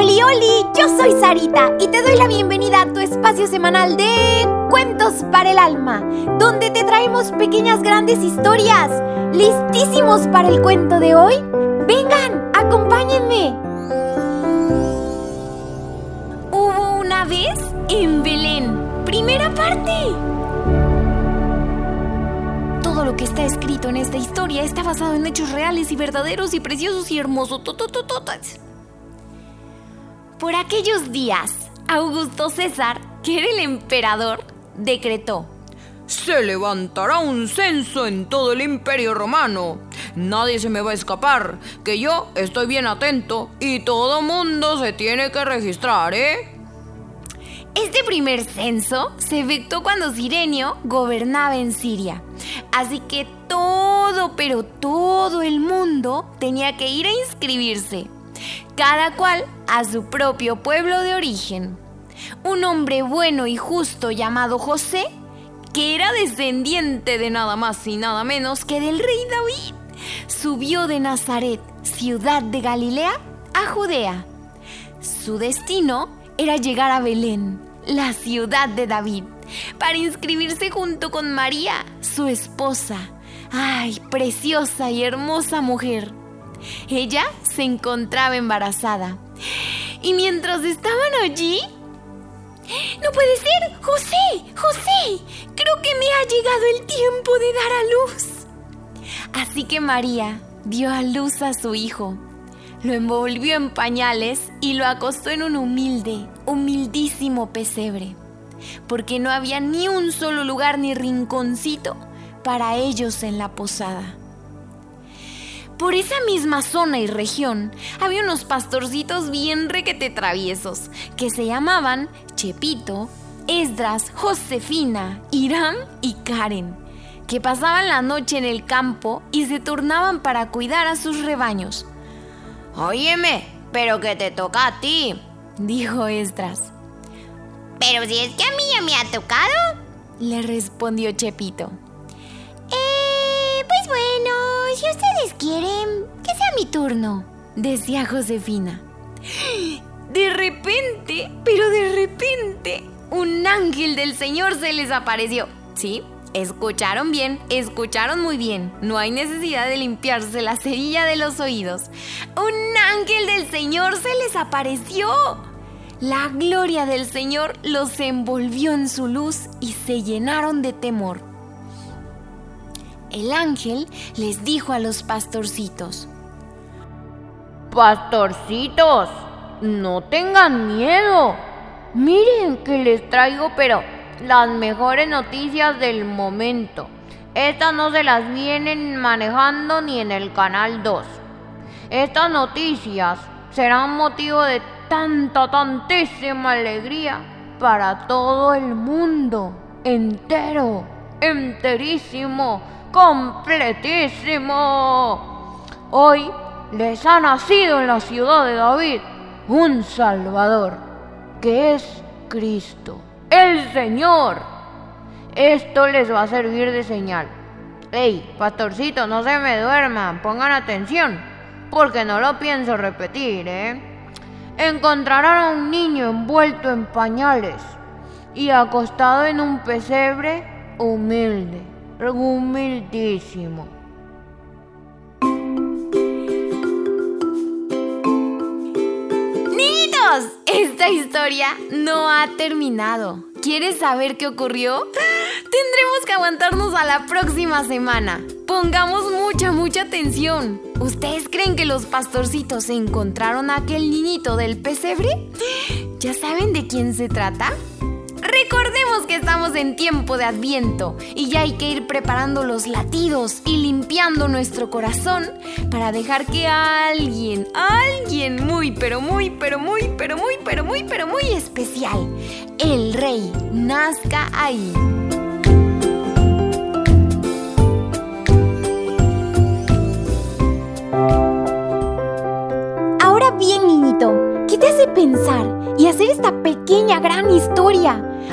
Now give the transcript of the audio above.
Oli, oli, yo soy Sarita y te doy la bienvenida a tu espacio semanal de Cuentos para el Alma, donde te traemos pequeñas grandes historias. ¿Listísimos para el cuento de hoy? Vengan, acompáñenme. Hubo una vez en Belén, primera parte. Todo lo que está escrito en esta historia está basado en hechos reales y verdaderos y preciosos y hermosos. Por aquellos días, Augusto César, que era el emperador, decretó. Se levantará un censo en todo el imperio romano. Nadie se me va a escapar, que yo estoy bien atento y todo mundo se tiene que registrar, ¿eh? Este primer censo se efectuó cuando Sirenio gobernaba en Siria. Así que todo, pero todo el mundo tenía que ir a inscribirse cada cual a su propio pueblo de origen. Un hombre bueno y justo llamado José, que era descendiente de nada más y nada menos que del rey David, subió de Nazaret, ciudad de Galilea, a Judea. Su destino era llegar a Belén, la ciudad de David, para inscribirse junto con María, su esposa. ¡Ay, preciosa y hermosa mujer! Ella encontraba embarazada. Y mientras estaban allí... No puede ser, José, José, creo que me ha llegado el tiempo de dar a luz. Así que María dio a luz a su hijo, lo envolvió en pañales y lo acostó en un humilde, humildísimo pesebre, porque no había ni un solo lugar ni rinconcito para ellos en la posada. Por esa misma zona y región había unos pastorcitos bien requete traviesos que se llamaban Chepito, Esdras, Josefina, Irán y Karen, que pasaban la noche en el campo y se turnaban para cuidar a sus rebaños. Óyeme, pero que te toca a ti, dijo Esdras. Pero si es que a mí ya me ha tocado, le respondió Chepito. Quieren, que sea mi turno, decía Josefina. De repente, pero de repente, un ángel del Señor se les apareció. ¿Sí? Escucharon bien, escucharon muy bien. No hay necesidad de limpiarse la cerilla de los oídos. Un ángel del Señor se les apareció. La gloria del Señor los envolvió en su luz y se llenaron de temor. El ángel les dijo a los pastorcitos, Pastorcitos, no tengan miedo. Miren que les traigo, pero las mejores noticias del momento. Estas no se las vienen manejando ni en el canal 2. Estas noticias serán motivo de tanta, tantísima alegría para todo el mundo entero, enterísimo completísimo. Hoy les ha nacido en la ciudad de David un Salvador, que es Cristo, el Señor. Esto les va a servir de señal. Ey, pastorcito, no se me duerman, pongan atención, porque no lo pienso repetir, ¿eh? Encontrarán a un niño envuelto en pañales y acostado en un pesebre humilde humildísimo. ¡Niños! Esta historia no ha terminado. ¿Quieres saber qué ocurrió? Tendremos que aguantarnos a la próxima semana. Pongamos mucha, mucha atención. ¿Ustedes creen que los pastorcitos encontraron a aquel niñito del pesebre? ¿Ya saben de quién se trata? Recordemos que estamos en tiempo de adviento y ya hay que ir preparando los latidos y limpiando nuestro corazón para dejar que alguien, alguien muy, pero muy, pero muy, pero muy, pero muy, pero muy especial, el rey, nazca ahí.